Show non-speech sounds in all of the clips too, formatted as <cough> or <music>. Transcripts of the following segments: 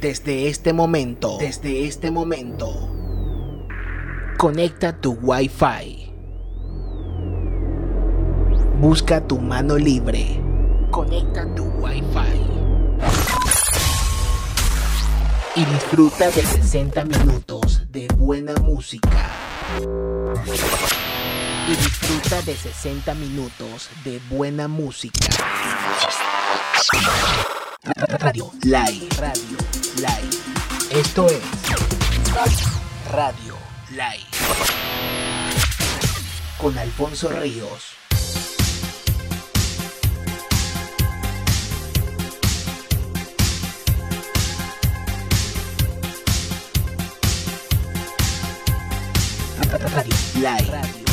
desde este momento, desde este momento, conecta tu Wi-Fi. Busca tu mano libre. Conecta tu Wi-Fi. Y disfruta de 60 minutos de buena música. Y disfruta de 60 minutos de buena música. Radio Live Radio. Live. Esto es Radio Live. Con Alfonso Ríos. Radio Live.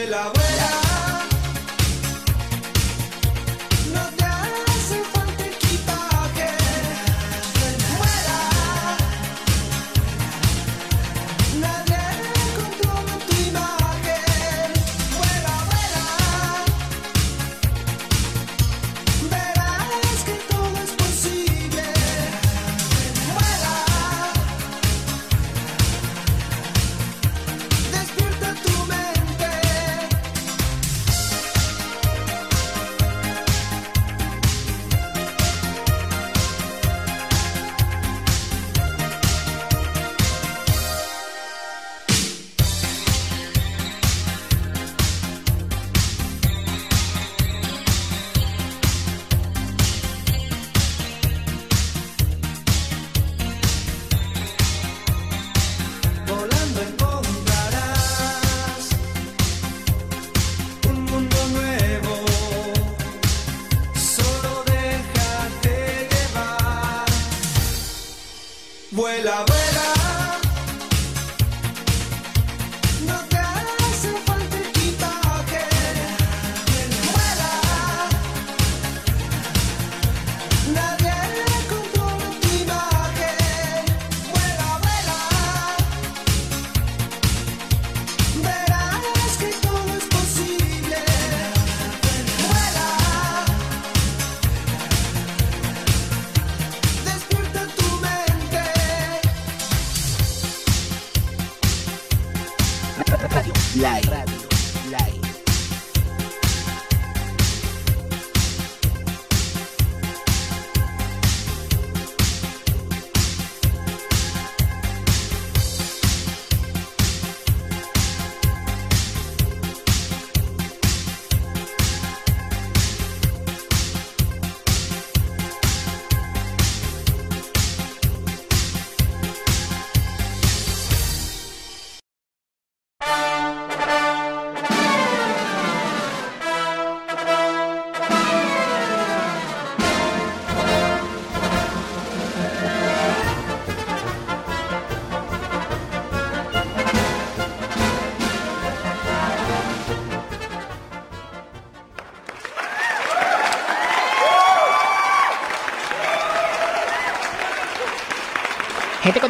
vuela, vuela.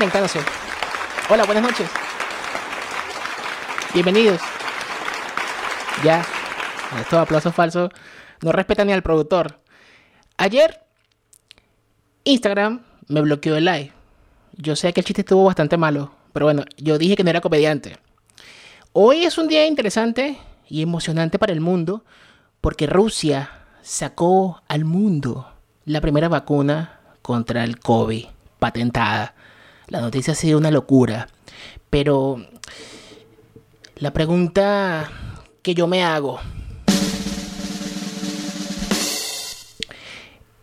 Conectándose. Hola, buenas noches. Bienvenidos. Ya. Estos aplausos falsos no respetan ni al productor. Ayer, Instagram me bloqueó el live. Yo sé que el chiste estuvo bastante malo, pero bueno, yo dije que no era comediante. Hoy es un día interesante y emocionante para el mundo porque Rusia sacó al mundo la primera vacuna contra el COVID patentada. La noticia ha sido una locura, pero la pregunta que yo me hago,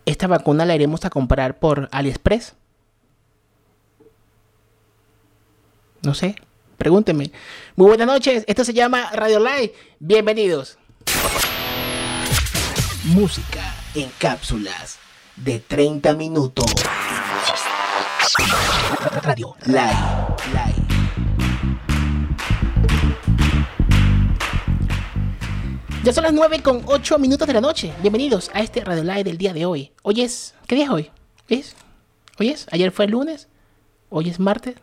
¿esta vacuna la iremos a comprar por AliExpress? No sé, pregúntenme. Muy buenas noches, esto se llama Radio Live. Bienvenidos. Música en cápsulas de 30 minutos. Radio Live. Live. Ya son las 9 con 8 minutos de la noche. Bienvenidos a este Radio Live del día de hoy. Hoy es. ¿Qué día es hoy? ¿Es? ¿Hoy es? ¿Ayer fue el lunes? ¿Hoy es martes?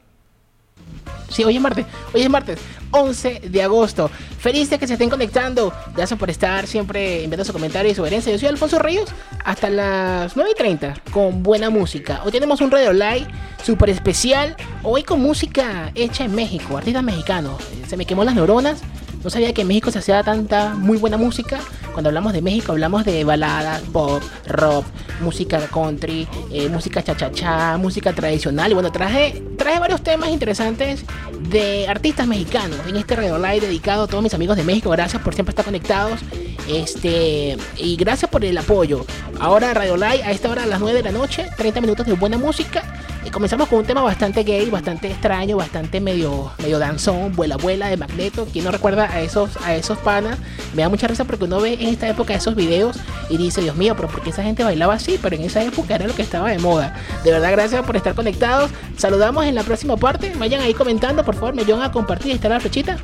Sí, hoy es martes. Hoy es martes, 11 de agosto. Feliz de que se estén conectando. Gracias por estar siempre enviando su comentario y sugerencia. Yo soy Alfonso Ríos. Hasta las 9 y 30 con buena música. Hoy tenemos un radio live súper especial. Hoy con música hecha en México, artistas mexicanos. Se me quemó las neuronas. No sabía que en México se hacía tanta muy buena música. Cuando hablamos de México hablamos de baladas, pop, rock, música country, eh, música cha-cha-cha, música tradicional. Y bueno, traje, traje varios temas interesantes de artistas mexicanos en este Radio Live dedicado a todos mis amigos de México. Gracias por siempre estar conectados. Este, y gracias por el apoyo. Ahora Radio Live a esta hora a las 9 de la noche, 30 minutos de buena música. Comenzamos con un tema bastante gay, bastante extraño, bastante medio, medio danzón, vuela vuela de Magneto. Quien no recuerda a esos, a esos panas, me da mucha risa porque uno ve en esta época esos videos y dice, Dios mío, pero ¿por qué esa gente bailaba así? Pero en esa época era lo que estaba de moda. De verdad, gracias por estar conectados. Saludamos en la próxima parte. Vayan ahí comentando, por favor, me ayudan a compartir. Está la flechita.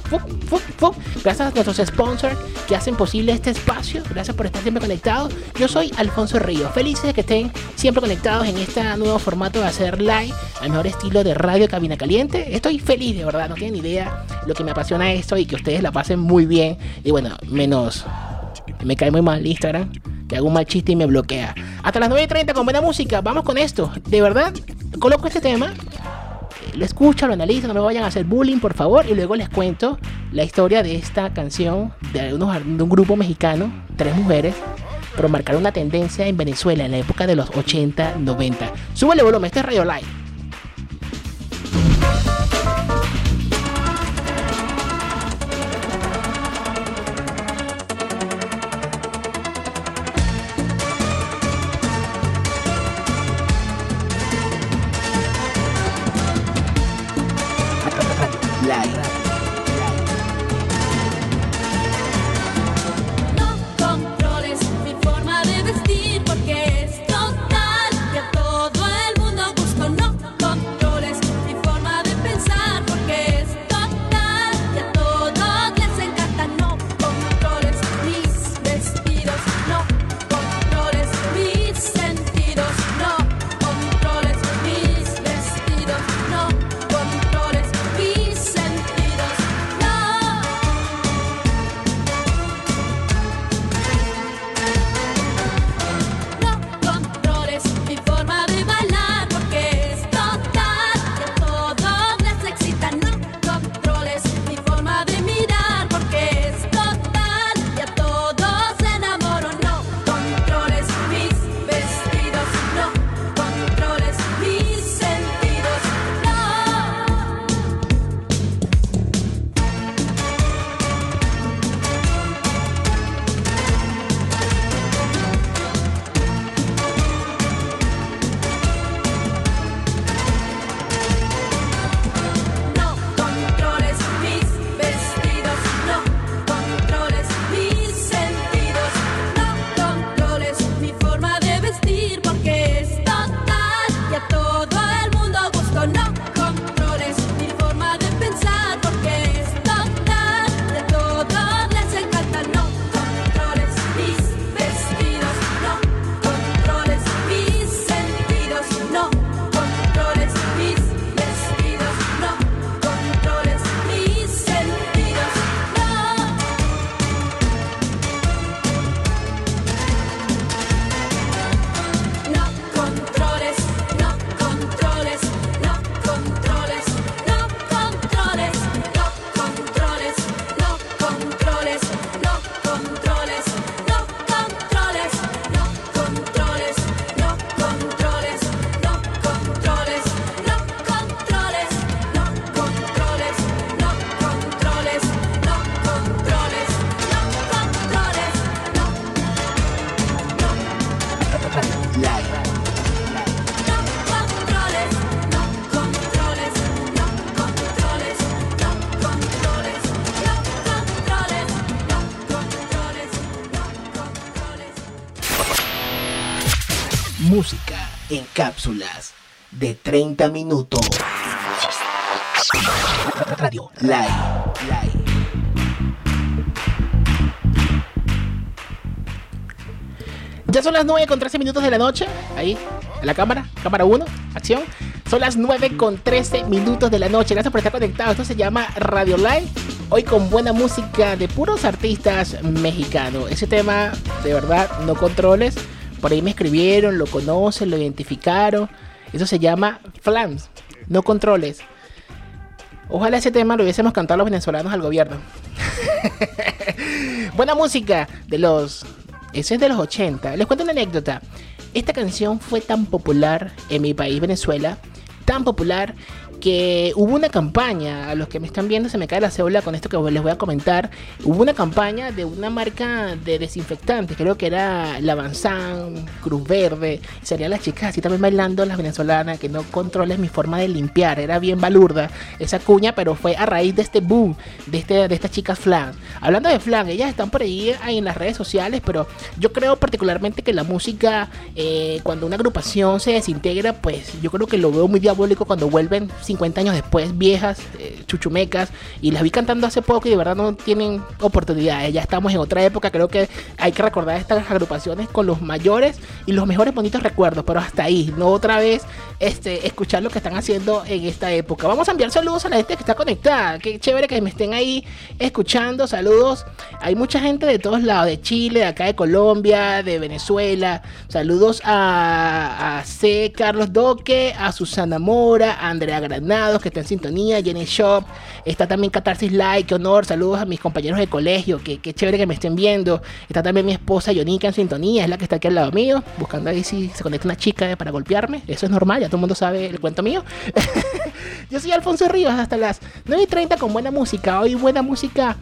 Gracias a nuestros sponsors que hacen posible este espacio. Gracias por estar siempre conectados. Yo soy Alfonso Ríos. Felices de que estén siempre conectados en este nuevo formato de hacer live, al mejor estilo de radio cabina caliente. Estoy feliz, de verdad. No tienen idea lo que me apasiona esto y que ustedes la pasen muy bien. Y bueno, menos me cae muy mal Instagram, que hago un mal chiste y me bloquea. Hasta las 9.30 con buena música, vamos con esto. De verdad, coloco este tema, lo escucho, lo analizo, no me vayan a hacer bullying, por favor, y luego les cuento la historia de esta canción de, unos, de un grupo mexicano, tres mujeres, pero marcaron una tendencia en Venezuela en la época de los 80, 90. Súbele volumen, este es Radio. Live. Cápsulas de 30 minutos. Radio Live. Live. Ya son las 9 con 13 minutos de la noche. Ahí, en la cámara, cámara 1, acción. Son las 9 con 13 minutos de la noche. Gracias por estar conectados. Esto se llama Radio Live. Hoy con buena música de puros artistas mexicanos. Ese tema, de verdad, no controles. Por ahí me escribieron, lo conocen, lo identificaron. Eso se llama Flams. No controles. Ojalá ese tema lo hubiésemos cantado los venezolanos al gobierno. <laughs> Buena música de los. Ese es de los 80. Les cuento una anécdota. Esta canción fue tan popular en mi país, Venezuela, tan popular que hubo una campaña, a los que me están viendo se me cae la cédula con esto que les voy a comentar, hubo una campaña de una marca de desinfectantes, creo que era Lavanzán, Cruz Verde, y salían las chicas así también bailando, las venezolanas, que no controles mi forma de limpiar, era bien balurda esa cuña, pero fue a raíz de este boom, de, este, de estas chicas flan. Hablando de flan, ellas están por ahí en las redes sociales, pero yo creo particularmente que la música, eh, cuando una agrupación se desintegra, pues yo creo que lo veo muy diabólico cuando vuelven 50 años después, viejas, eh, chuchumecas, y las vi cantando hace poco y de verdad no tienen oportunidades. Ya estamos en otra época, creo que hay que recordar estas agrupaciones con los mayores y los mejores bonitos recuerdos, pero hasta ahí, no otra vez este, escuchar lo que están haciendo en esta época. Vamos a enviar saludos a la gente que está conectada, qué chévere que me estén ahí escuchando, saludos. Hay mucha gente de todos lados, de Chile, de acá de Colombia, de Venezuela. Saludos a, a C. Carlos Doque, a Susana Mora, a Andrea Que está en sintonía, Jenny Shop, está también Catarsis Like, qué honor, saludos a mis compañeros de colegio, que, qué chévere que me estén viendo. Está también mi esposa Yonica en sintonía, es la que está aquí al lado mío, buscando ahí si se conecta una chica para golpearme. Eso es normal, ya todo el mundo sabe el cuento mío. <laughs> Yo soy Alfonso Ríos, hasta las 9 y 30 con buena música. Hoy buena música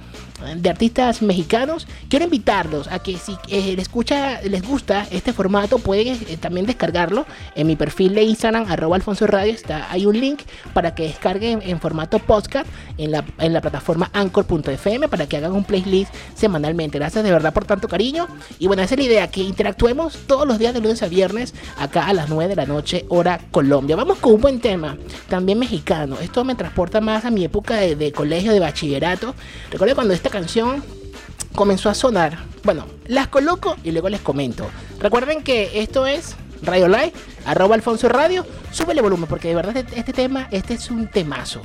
de artistas mexicanos. Quiero invitarlos a que si eh, les, escucha, les gusta este formato, pueden eh, también descargarlo en mi perfil de Instagram, arroba Alfonso Radio. Está, hay un link para que descarguen en formato podcast en la, en la plataforma anchor.fm para que hagan un playlist semanalmente. Gracias de verdad por tanto cariño. Y bueno, esa es la idea, que interactuemos todos los días de lunes a viernes acá a las 9 de la noche, hora Colombia. Vamos con un buen tema, también mexicano. Esto me transporta más a mi época de, de colegio, de bachillerato. Recuerdo cuando esta canción comenzó a sonar. Bueno, las coloco y luego les comento. Recuerden que esto es Radio Live, arroba Alfonso Radio. Súbele volumen porque de verdad este, este tema, este es un temazo.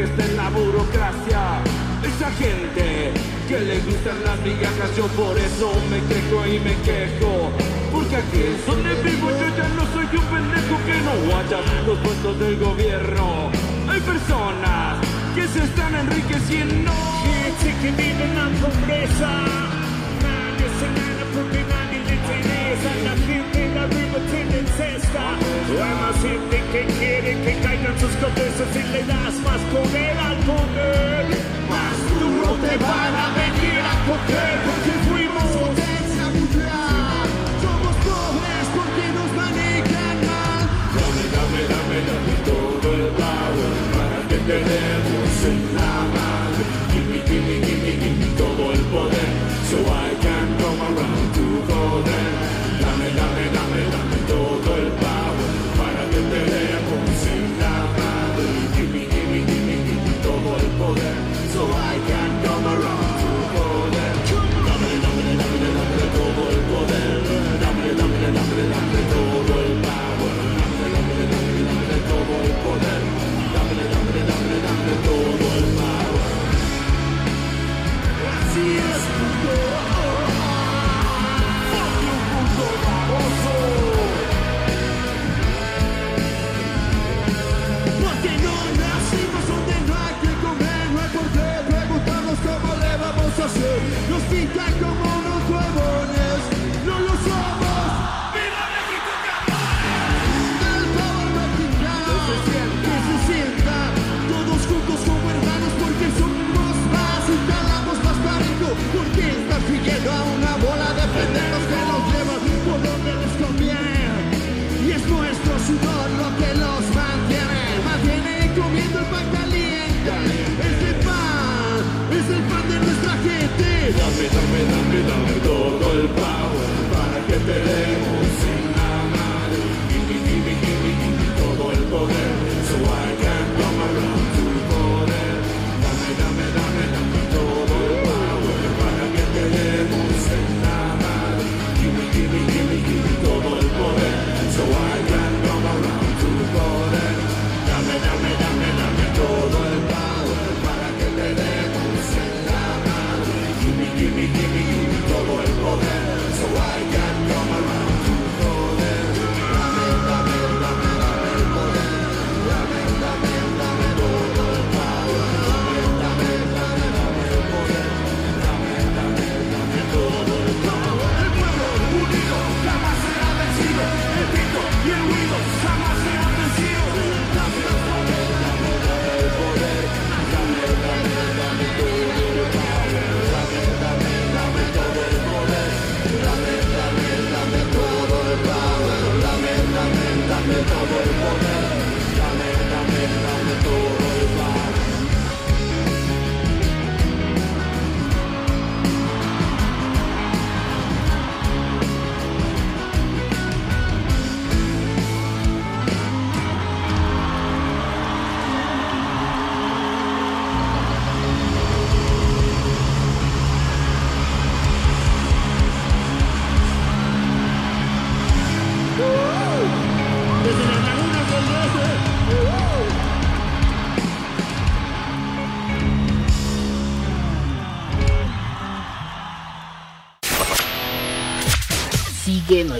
Que está en la burocracia. Esa gente que le gustan las migajas, yo por eso me quejo y me quejo. Porque aquí es donde vivo yo ya no soy un pendejo que no guaya los puestos del gobierno. Hay personas que se están enriqueciendo. Gente que vive en la pobreza, nadie se La gente que quiere que caigan sus cabezas y le das más poder al poder. Más duro te van a venir a coger porque fuimos potencia. Somos pobres porque nos manejan mal. Dame, dame, dame, dame todo el power para que tenemos en la madre. Give me, give me, give me, give me todo el poder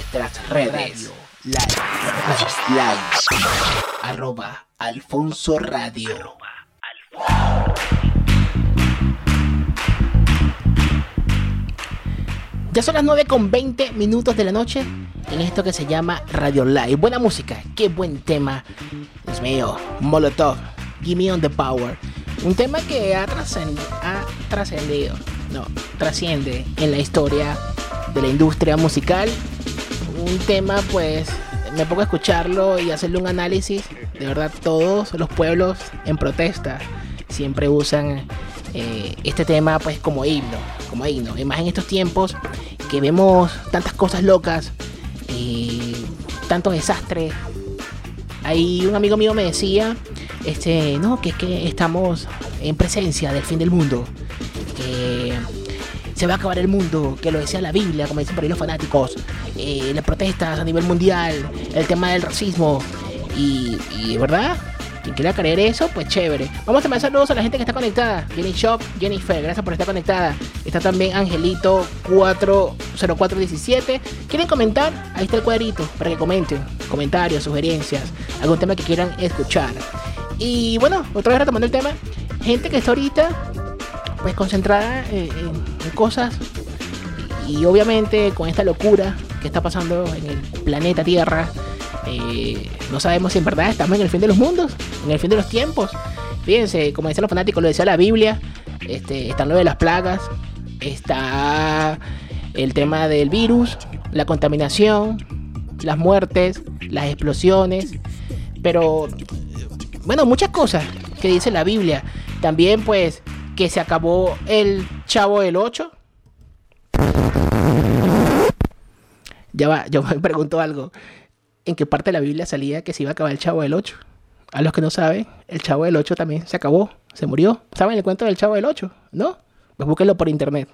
nuestras redes. Like, arroba Alfonso Radio. Ya son las 9 con 20 minutos de la noche en esto que se llama Radio Live. Buena música, qué buen tema. Dios mío, Molotov, Gimme on the Power. Un tema que ha trascendido, no, trasciende en la historia de la industria musical. Un tema, pues, me pongo a escucharlo y hacerle un análisis. De verdad, todos los pueblos en protesta siempre usan eh, este tema, pues, como himno, como himno. Y más en estos tiempos que vemos tantas cosas locas, eh, tantos desastres. Ahí un amigo mío me decía, este, no, que es que estamos en presencia del fin del mundo, se va a acabar el mundo, que lo decía la Biblia, como dicen por ahí los fanáticos, eh, las protestas a nivel mundial, el tema del racismo, y, verdad, quien quiera creer eso, pues chévere. Vamos a mandar saludos a la gente que está conectada. Jenny Shop, Jennifer, gracias por estar conectada. Está también Angelito 40417. ¿Quieren comentar? Ahí está el cuadrito para que comenten. Comentarios, sugerencias, algún tema que quieran escuchar. Y bueno, otra vez retomando el tema. Gente que está ahorita pues concentrada en, cosas y obviamente con esta locura que está pasando en el planeta Tierra, eh, no sabemos si en verdad estamos en el fin de los mundos, en el fin de los tiempos. Fíjense, como decían los fanáticos, lo decía la Biblia, este, están lo de las plagas, está el tema del virus, la contaminación, las muertes, las explosiones, pero bueno, muchas cosas que dice la Biblia. También pues que se acabó el Chavo del 8. Ya va, yo me pregunto algo. ¿En qué parte de la Biblia salía que se iba a acabar el Chavo del 8? A los que no saben, el Chavo del 8 también se acabó, se murió. ¿Saben el cuento del Chavo del 8? ¿No? Pues búsquenlo por internet.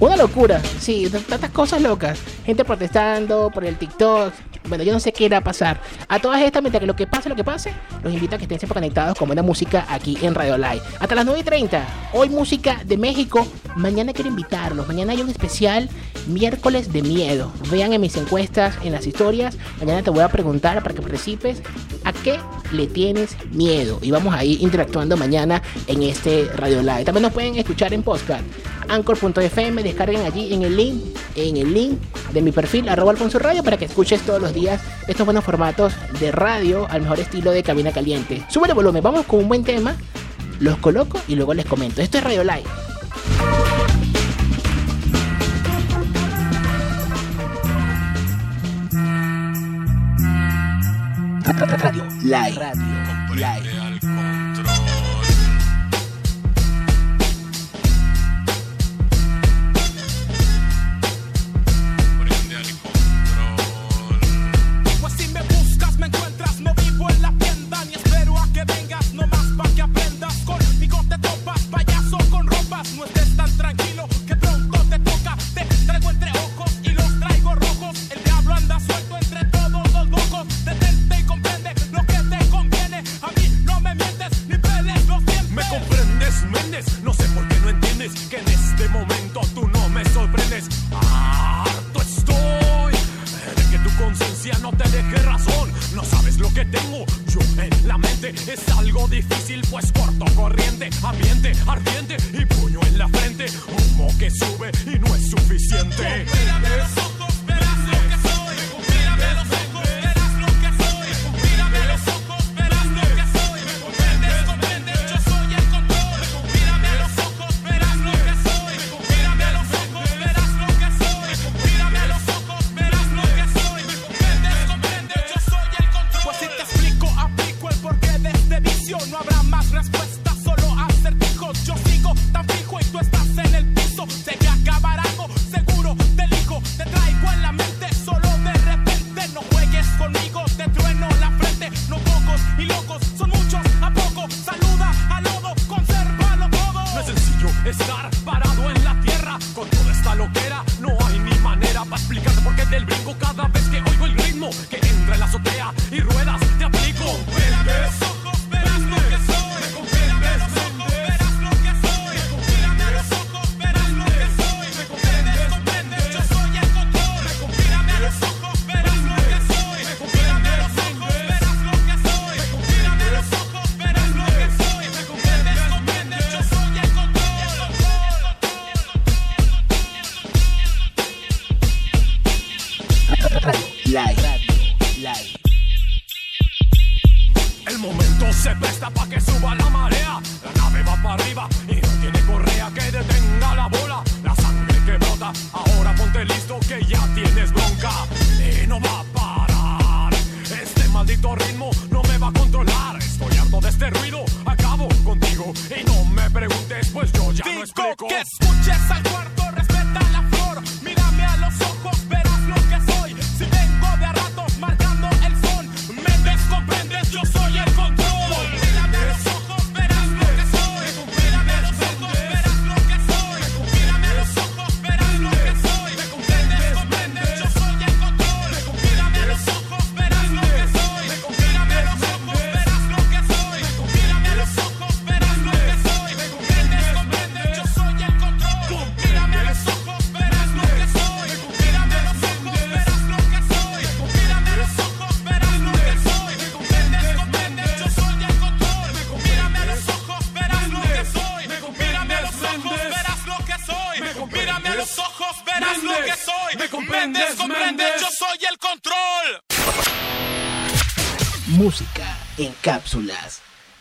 Una locura, sí, tantas cosas locas. Gente protestando por el TikTok. Bueno, yo no sé qué irá a pasar. A todas estas, mientras que lo que pase, lo que pase, los invito a que estén siempre conectados con buena música aquí en Radio Live. Hasta las 9 y 30. Hoy música de México. Mañana quiero invitarlos. Mañana hay un especial miércoles de miedo. Vean en mis encuestas, en las historias. Mañana te voy a preguntar para que participes a qué le tienes miedo. Y vamos a ir interactuando mañana en este Radio Live. También nos pueden escuchar en podcast anchor.fm, descarguen allí en el link, en el link de mi perfil, arroba Alfonso Radio, para que escuches todos los días estos buenos formatos de radio al mejor estilo de cabina caliente. Sube el volumen, vamos con un buen tema, los coloco y luego les comento. Esto es Radio Live. Radio Live. Radio Live. Conmigo, te trueno la frente. No pocos y locos, son muchos a poco. Saluda al lodo, consérvalo todo. No es sencillo estar parado en la tierra con toda esta loquera. No hay ni manera para explicarte por qué del brinco cada vez que oigo el ritmo que entra en la azotea y ruedas te aplico.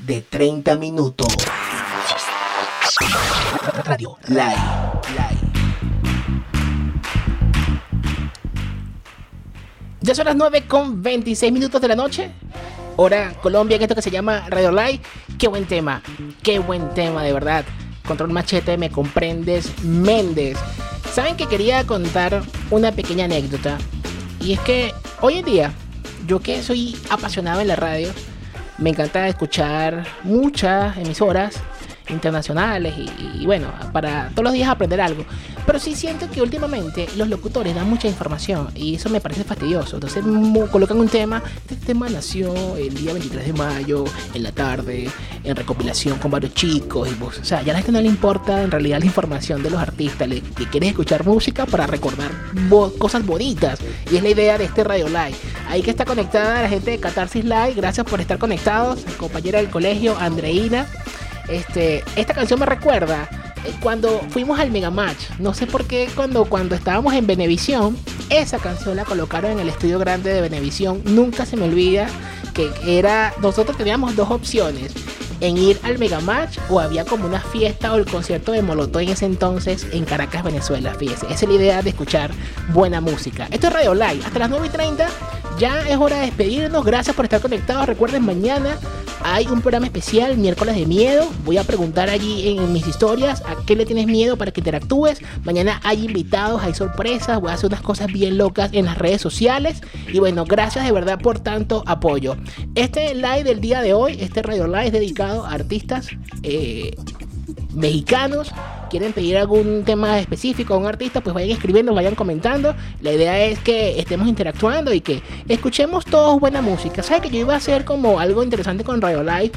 De 30 minutos. Radio Live. Live. Ya son las 9 con 26 minutos de la noche. Hora Colombia, en esto que se llama Radio Live. Qué buen tema. Qué buen tema, de verdad. Control Machete, me comprendes, Méndez. Saben que quería contar una pequeña anécdota. Y es que hoy en día, yo que soy apasionado en la radio, me encanta escuchar muchas emisoras internacionales y, y bueno, para todos los días aprender algo. Pero sí siento que últimamente los locutores dan mucha información y eso me parece fastidioso. Entonces colocan un tema, este tema nació el día 23 de mayo, en la tarde, en recopilación con varios chicos y pues, o sea, ya a la gente no le importa en realidad la información de los artistas, le, le quieres escuchar música para recordar bo- cosas bonitas y es la idea de este Radio Live. Ahí que está conectada la gente de Catarsis Live, gracias por estar conectados, compañera del colegio Andreina. Este, esta canción me recuerda eh, cuando fuimos al Mega Match, no sé por qué cuando, cuando estábamos en Venevisión, esa canción la colocaron en el estudio grande de Venevisión. Nunca se me olvida que era, nosotros teníamos dos opciones. En ir al Mega Match o había como una fiesta o el concierto de Molotov en ese entonces en Caracas, Venezuela. Fíjese, esa es la idea de escuchar buena música. Esto es Radio Live. Hasta las 9 y 30 ya es hora de despedirnos. Gracias por estar conectados. Recuerden, mañana hay un programa especial, miércoles de miedo. Voy a preguntar allí en mis historias a qué le tienes miedo para que interactúes. Mañana hay invitados, hay sorpresas. Voy a hacer unas cosas bien locas en las redes sociales. Y bueno, gracias de verdad por tanto apoyo. Este live del día de hoy, este radio live es dedicado a artistas eh, mexicanos quieren pedir algún tema específico a un artista, pues vayan escribiendo, vayan comentando. La idea es que estemos interactuando y que escuchemos todos buena música. ¿Sabes que yo iba a hacer como algo interesante con Radio Live?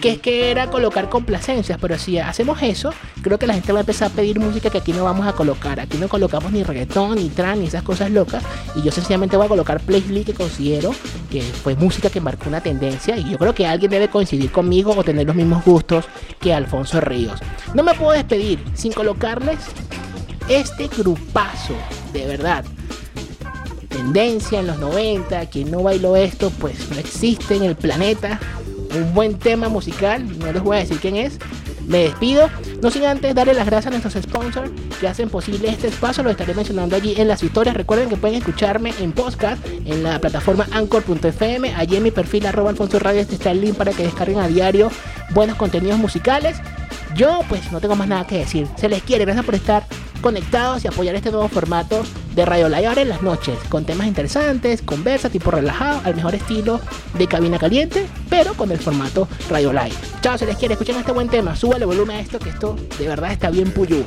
Que es que era colocar complacencias, pero si hacemos eso, creo que la gente va a empezar a pedir música que aquí no vamos a colocar. Aquí no colocamos ni reggaetón, ni trans, ni esas cosas locas. Y yo sencillamente voy a colocar playlist que considero que fue música que marcó una tendencia. Y yo creo que alguien debe coincidir conmigo o tener los mismos gustos que Alfonso Ríos. No me puedo despedir sin colocarles este grupazo, de verdad. Tendencia en los 90, quien no bailó esto, pues no existe en el planeta. Un buen tema musical, no les voy a decir quién es. Me despido, no sin antes darle las gracias a nuestros sponsors que hacen posible este espacio, lo estaré mencionando allí en las historias. Recuerden que pueden escucharme en podcast en la plataforma anchor.fm. Allí en mi perfil arroba Alfonso Radio está el link para que descarguen a diario buenos contenidos musicales. Yo pues no tengo más nada que decir. Se les quiere, gracias por estar conectados y apoyar este nuevo formato de Radio Live ahora en las noches, con temas interesantes, conversa, tipo relajado, al mejor estilo de cabina caliente, pero con el formato Radio Live. Chao, se les quiere, escuchen este buen tema, súbale volumen a esto, que esto de verdad está bien puyú.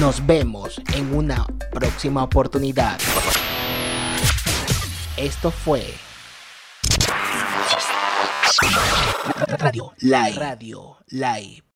Nos vemos en una próxima oportunidad. Esto fue Radio Live. Radio Live.